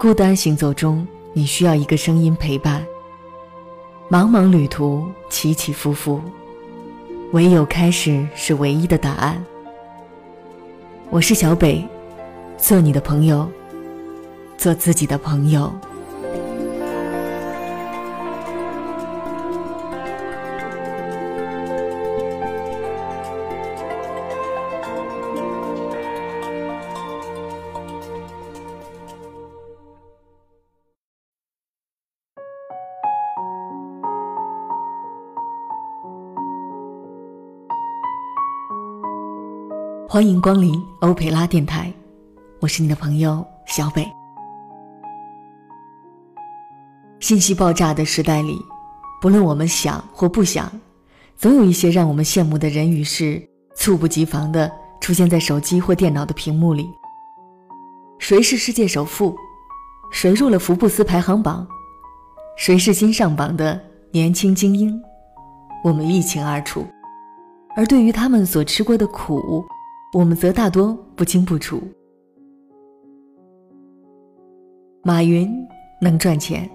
孤单行走中，你需要一个声音陪伴。茫茫旅途，起起伏伏，唯有开始是唯一的答案。我是小北，做你的朋友，做自己的朋友。欢迎光临欧佩拉电台，我是你的朋友小北。信息爆炸的时代里，不论我们想或不想，总有一些让我们羡慕的人与事，猝不及防的出现在手机或电脑的屏幕里。谁是世界首富？谁入了福布斯排行榜？谁是新上榜的年轻精英？我们一清二楚。而对于他们所吃过的苦，我们则大多不清不楚。马云能赚钱，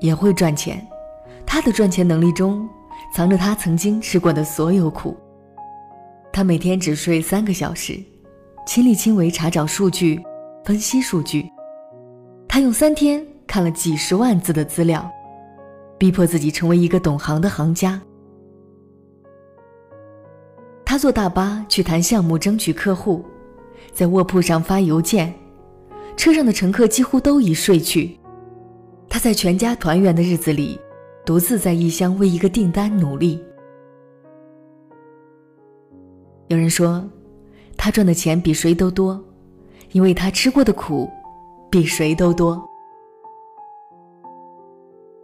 也会赚钱，他的赚钱能力中藏着他曾经吃过的所有苦。他每天只睡三个小时，亲力亲为查找数据、分析数据。他用三天看了几十万字的资料，逼迫自己成为一个懂行的行家。他坐大巴去谈项目，争取客户，在卧铺上发邮件，车上的乘客几乎都已睡去。他在全家团圆的日子里，独自在异乡为一个订单努力。有人说，他赚的钱比谁都多，因为他吃过的苦比谁都多。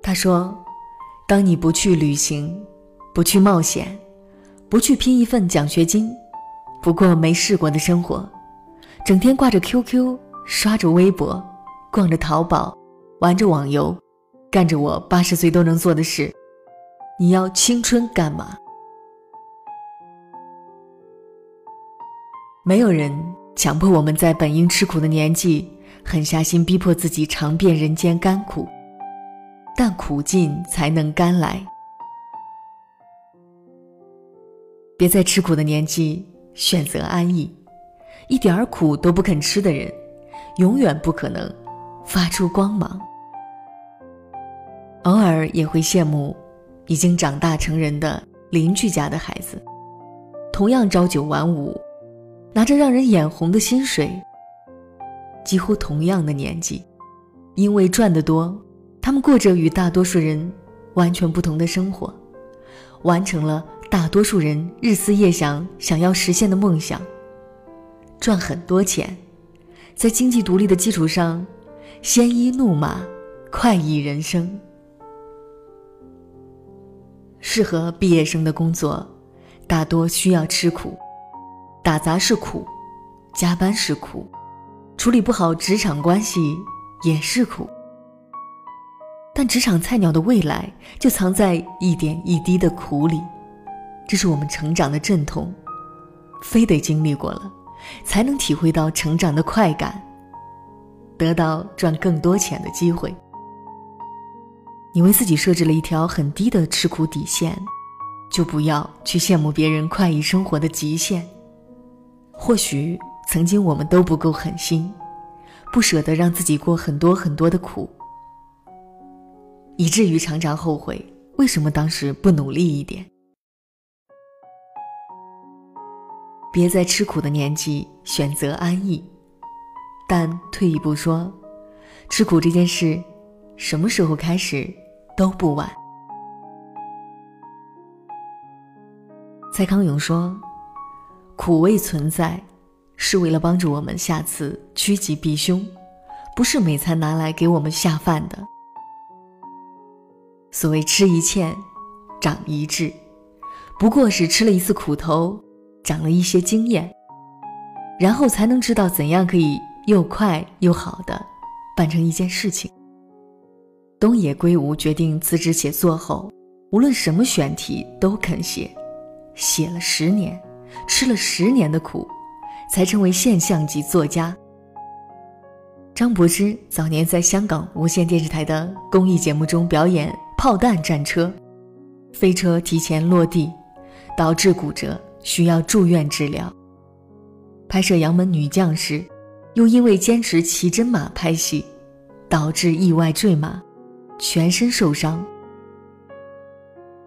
他说：“当你不去旅行，不去冒险。”不去拼一份奖学金，不过没试过的生活，整天挂着 QQ，刷着微博，逛着淘宝，玩着网游，干着我八十岁都能做的事。你要青春干嘛？没有人强迫我们在本应吃苦的年纪，狠下心逼迫自己尝遍人间甘苦，但苦尽才能甘来。别在吃苦的年纪选择安逸，一点儿苦都不肯吃的人，永远不可能发出光芒。偶尔也会羡慕已经长大成人的邻居家的孩子，同样朝九晚五，拿着让人眼红的薪水，几乎同样的年纪，因为赚得多，他们过着与大多数人完全不同的生活，完成了。大多数人日思夜想、想要实现的梦想，赚很多钱，在经济独立的基础上，鲜衣怒马，快意人生。适合毕业生的工作，大多需要吃苦，打杂是苦，加班是苦，处理不好职场关系也是苦。但职场菜鸟的未来，就藏在一点一滴的苦里。这是我们成长的阵痛，非得经历过了，才能体会到成长的快感，得到赚更多钱的机会。你为自己设置了一条很低的吃苦底线，就不要去羡慕别人快意生活的极限。或许曾经我们都不够狠心，不舍得让自己过很多很多的苦，以至于常常后悔为什么当时不努力一点。别在吃苦的年纪选择安逸，但退一步说，吃苦这件事，什么时候开始都不晚。蔡康永说：“苦味存在，是为了帮助我们下次趋吉避凶，不是每餐拿来给我们下饭的。”所谓吃一堑，长一智，不过是吃了一次苦头。长了一些经验，然后才能知道怎样可以又快又好的办成一件事情。东野圭吾决定辞职写作后，无论什么选题都肯写，写了十年，吃了十年的苦，才成为现象级作家。张柏芝早年在香港无线电视台的公益节目中表演炮弹战车，飞车提前落地，导致骨折，需要住院治疗。拍摄《杨门女将》时，又因为坚持骑真马拍戏，导致意外坠马，全身受伤。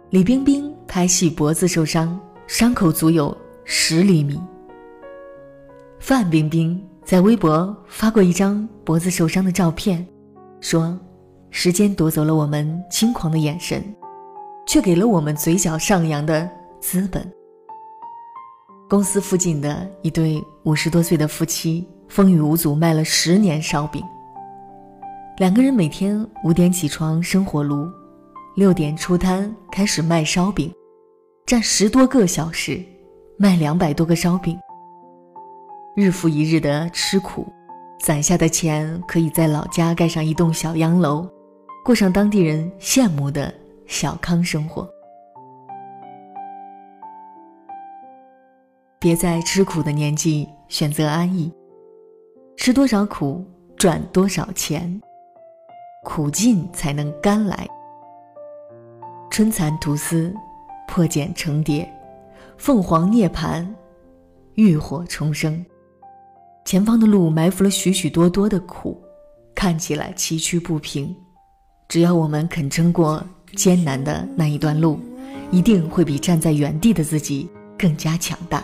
李冰冰拍戏脖子受伤，伤口足有十厘米。范冰冰。在微博发过一张脖子受伤的照片，说：“时间夺走了我们轻狂的眼神，却给了我们嘴角上扬的资本。”公司附近的一对五十多岁的夫妻，风雨无阻卖了十年烧饼。两个人每天五点起床生火炉，六点出摊开始卖烧饼，站十多个小时，卖两百多个烧饼。日复一日的吃苦，攒下的钱可以在老家盖上一栋小洋楼，过上当地人羡慕的小康生活。别在吃苦的年纪选择安逸，吃多少苦赚多少钱，苦尽才能甘来。春蚕吐丝，破茧成蝶，凤凰涅槃，浴火重生。前方的路埋伏了许许多多的苦，看起来崎岖不平。只要我们肯撑过艰难的那一段路，一定会比站在原地的自己更加强大。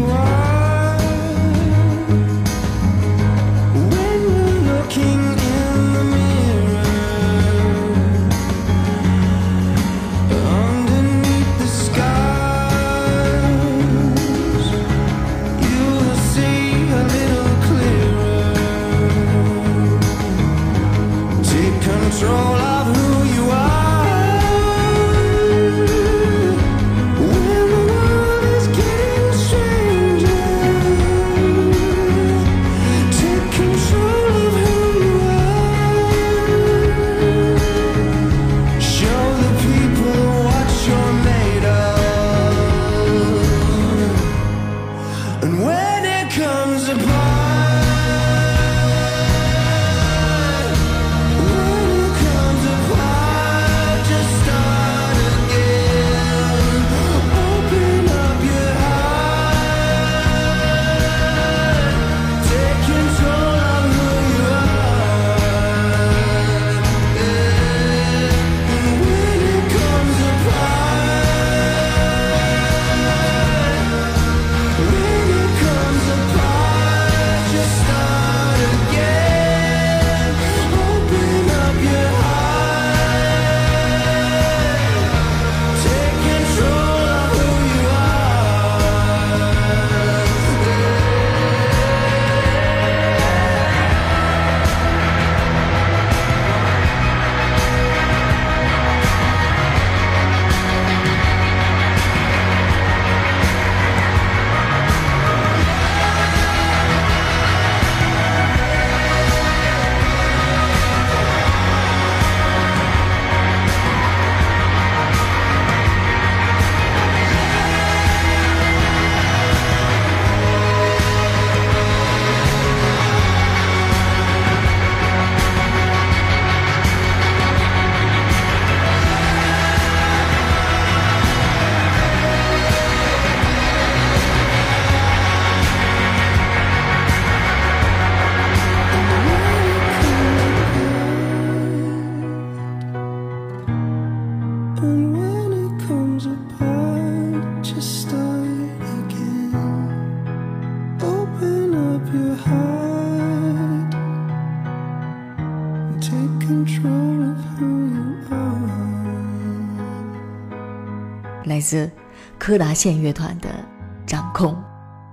来自柯达县乐团的《掌控》，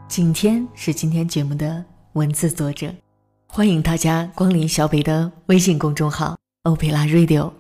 景天是今天节目的文字作者。欢迎大家光临小北的微信公众号“欧佩拉 Radio”。